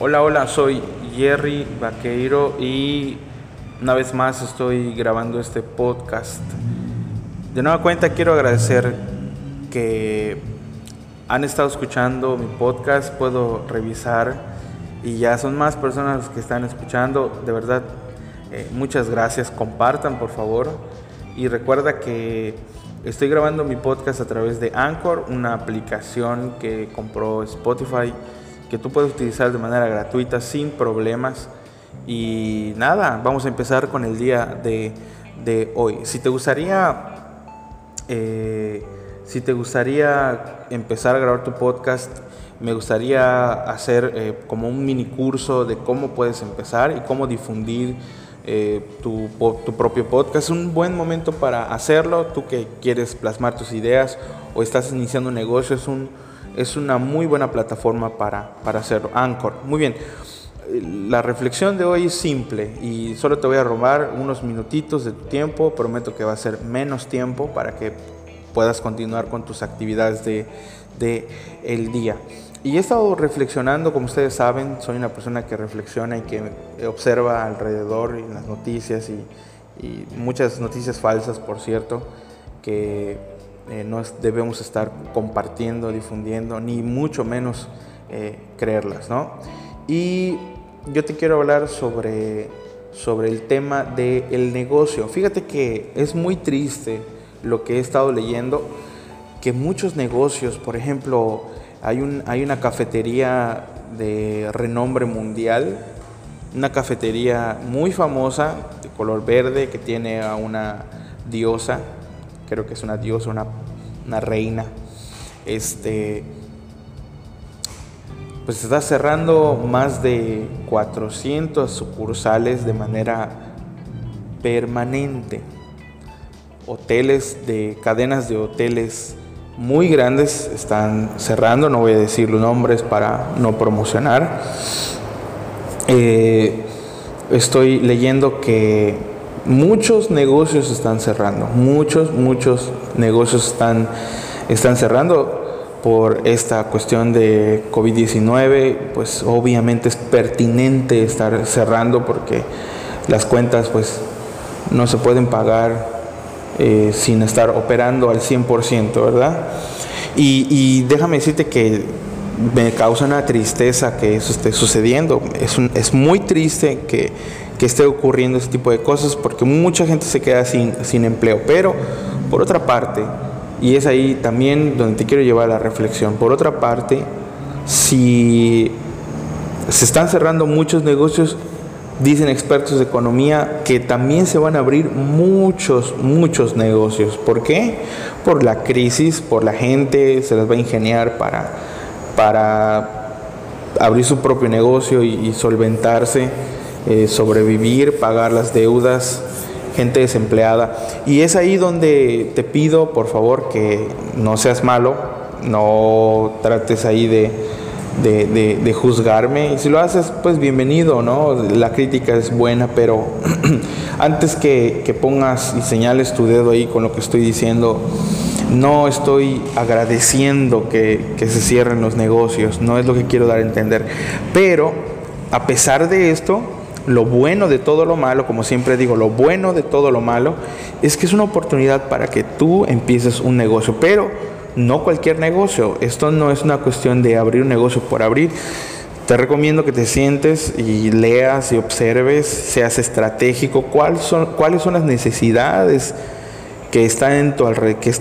Hola, hola, soy Jerry Vaqueiro y una vez más estoy grabando este podcast. De nueva cuenta quiero agradecer que han estado escuchando mi podcast, puedo revisar y ya son más personas que están escuchando. De verdad, eh, muchas gracias. Compartan por favor y recuerda que estoy grabando mi podcast a través de Anchor, una aplicación que compró Spotify que tú puedes utilizar de manera gratuita sin problemas. Y nada, vamos a empezar con el día de, hoy. Si te gustaría, eh, si te gustaría empezar a grabar tu podcast, me gustaría hacer eh, como un mini curso de cómo puedes empezar y cómo difundir eh, tu, tu, propio podcast. Es un buen momento para hacerlo. Tú que quieres plasmar tus ideas o estás iniciando un negocio, es un es una muy buena plataforma para, para hacerlo. Anchor. Muy bien. La reflexión de hoy es simple y solo te voy a robar unos minutitos de tu tiempo. Prometo que va a ser menos tiempo para que puedas continuar con tus actividades de, de el día. Y he estado reflexionando, como ustedes saben, soy una persona que reflexiona y que observa alrededor y las noticias y, y muchas noticias falsas, por cierto, que eh, no debemos estar compartiendo, difundiendo, ni mucho menos eh, creerlas, ¿no? Y yo te quiero hablar sobre, sobre el tema del negocio. Fíjate que es muy triste lo que he estado leyendo, que muchos negocios, por ejemplo, hay, un, hay una cafetería de renombre mundial, una cafetería muy famosa, de color verde, que tiene a una diosa, creo que es una diosa, una, una reina. Este, pues está cerrando más de 400 sucursales de manera permanente. Hoteles de cadenas de hoteles muy grandes están cerrando, no voy a decir los nombres para no promocionar. Eh, estoy leyendo que muchos negocios están cerrando, muchos, muchos negocios están, están cerrando por esta cuestión de COVID-19, pues obviamente es pertinente estar cerrando porque las cuentas pues no se pueden pagar eh, sin estar operando al 100%, ¿verdad? Y, déjame decirte que me causa una tristeza que eso esté sucediendo. Es, es muy triste que que esté ocurriendo ese tipo de cosas porque mucha gente se queda sin, sin empleo. Pero, por otra parte, y es ahí también donde te quiero llevar a la reflexión, por otra parte, si se están cerrando muchos negocios, dicen expertos de economía que también se van a abrir muchos, muchos negocios. ¿Por qué? Por la crisis, por la gente, se las va a ingeniar para, para abrir su propio negocio y, y solventarse. Eh, sobrevivir, pagar las deudas, gente desempleada. Y es ahí donde te pido, por favor, que no seas malo, no trates ahí de, de, juzgarme. Y si lo haces, pues bienvenido, ¿no? La crítica es buena, pero antes que, que pongas y señales tu dedo ahí con lo que estoy diciendo, no estoy agradeciendo que, que, se cierren los negocios, no es lo que quiero dar a entender. Pero a pesar de esto, lo bueno de todo lo malo, como siempre digo, lo bueno de todo lo malo es que es una oportunidad para que tú empieces un negocio, pero no cualquier negocio. Esto no es una cuestión de abrir un negocio por abrir. Te recomiendo que te sientes y leas y observes, seas estratégico, cuáles son, cuáles son las necesidades que están en tu alrededor, que,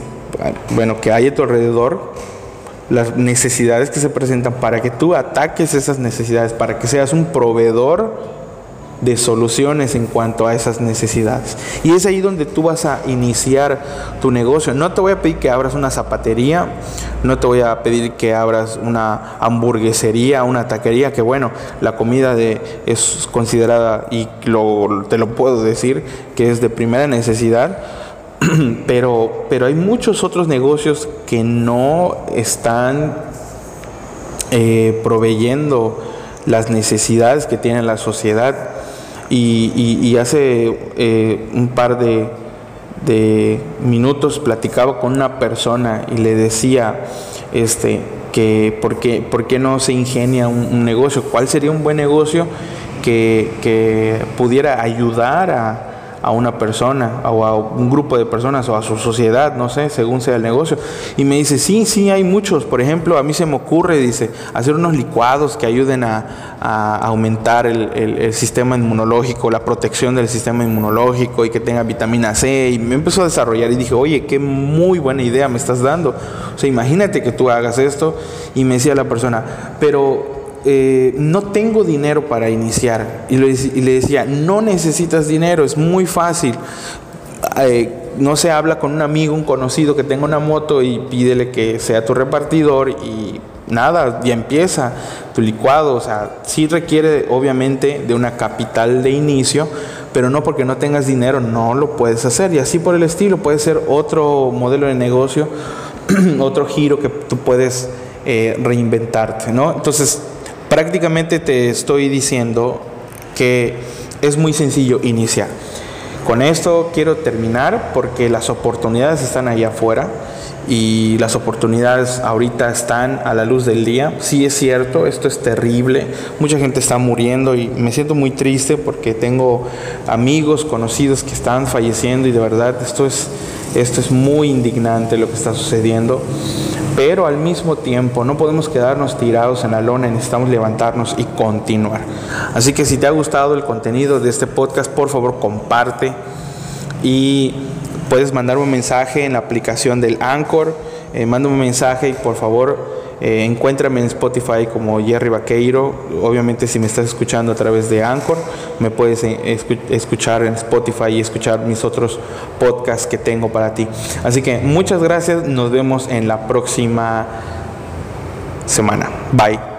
bueno, que hay a tu alrededor, las necesidades que se presentan para que tú ataques esas necesidades, para que seas un proveedor de soluciones en cuanto a esas necesidades. Y es ahí donde tú vas a iniciar tu negocio. No te voy a pedir que abras una zapatería, no te voy a pedir que abras una hamburguesería, una taquería, que bueno, la comida de, es considerada, y te lo puedo decir, que es de primera necesidad. Pero, pero hay muchos otros negocios que no están eh, proveyendo las necesidades que tiene la sociedad y, hace eh, un par de, minutos platicaba con una persona y le decía este, que por qué, no se ingenia un, negocio, cuál sería un buen negocio que, que pudiera ayudar a, a una persona o a un grupo de personas o a su sociedad, no sé, según sea el negocio. Y me dice, sí, sí, hay muchos. Por ejemplo, a mí se me ocurre, dice, hacer unos licuados que ayuden a, aumentar el, sistema inmunológico, la protección del sistema inmunológico y que tenga vitamina C. Y me empezó a desarrollar y dije, oye, qué muy buena idea me estás dando. O sea, imagínate que tú hagas esto. Y me decía la persona, pero eh, no tengo dinero para iniciar. Y le, decía, no necesitas dinero, es muy fácil. Eh, no se habla con un amigo, un conocido que tenga una moto y pídele que sea tu repartidor y nada, ya empieza tu licuado. O sea, sí requiere obviamente de una capital de inicio, pero no porque no tengas dinero, no lo puedes hacer. Y así por el estilo, puede ser otro modelo de negocio, otro giro que tú puedes eh, reinventarte, ¿no? Entonces, Prácticamente te estoy diciendo que es muy sencillo iniciar. Con esto quiero terminar porque las oportunidades están ahí afuera y las oportunidades ahorita están a la luz del día. Sí es cierto, esto es terrible, mucha gente está muriendo y me siento muy triste porque tengo amigos, conocidos que están falleciendo y de verdad esto es, esto es muy indignante lo que está sucediendo pero al mismo tiempo no podemos quedarnos tirados en la lona, necesitamos levantarnos y continuar. Así que si te ha gustado el contenido de este podcast, por favor comparte y puedes mandarme un mensaje en la aplicación del Anchor, eh, mándame un mensaje y por favor eh, encuéntrame en Spotify como Jerry Vaqueiro. Obviamente si me estás escuchando a través de Anchor, me puedes eh, escuchar en Spotify y escuchar mis otros podcasts que tengo para ti. Así que muchas gracias. Nos vemos en la próxima semana. Bye.